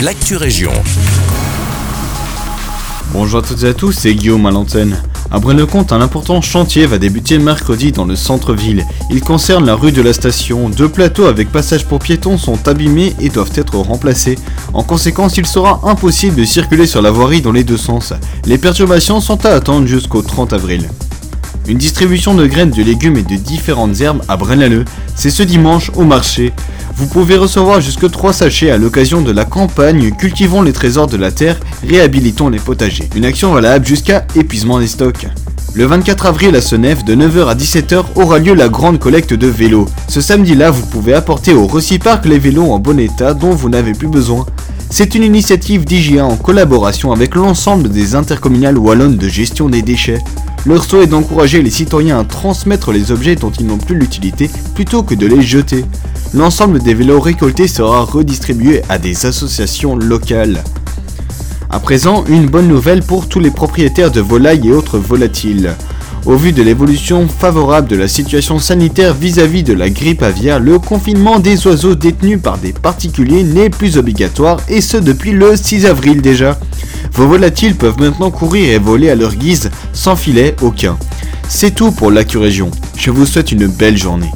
l'actu région. Bonjour à toutes et à tous, c'est Guillaume à l'antenne. À Braine-le-Comte, un important chantier va débuter mercredi dans le centre-ville. Il concerne la rue de la station. Deux plateaux avec passage pour piétons sont abîmés et doivent être remplacés. En conséquence, il sera impossible de circuler sur la voirie dans les deux sens. Les perturbations sont à attendre jusqu'au 30 avril. Une distribution de graines, de légumes et de différentes herbes à Braine-l'Alleud, c'est ce dimanche au marché. Vous pouvez recevoir jusque 3 sachets à l'occasion de la campagne Cultivons les trésors de la terre, réhabilitons les potagers. Une action valable jusqu'à épuisement des stocks. Le 24 avril à Senef, de 9h à 17h, aura lieu la grande collecte de vélos. Ce samedi-là, vous pouvez apporter au Recypark les vélos en bon état dont vous n'avez plus besoin. C'est une initiative d'IGA en collaboration avec l'ensemble des intercommunales wallonnes de gestion des déchets. Leur souhait est d'encourager les citoyens à transmettre les objets dont ils n'ont plus l'utilité plutôt que de les jeter. L'ensemble des vélos récoltés sera redistribué à des associations locales. À présent, une bonne nouvelle pour tous les propriétaires de volailles et autres volatiles. Au vu de l'évolution favorable de la situation sanitaire vis-à-vis de la grippe aviaire, le confinement des oiseaux détenus par des particuliers n'est plus obligatoire et ce depuis le 6 avril déjà. Vos volatiles peuvent maintenant courir et voler à leur guise sans filet aucun. C'est tout pour l'Acurégion. Je vous souhaite une belle journée.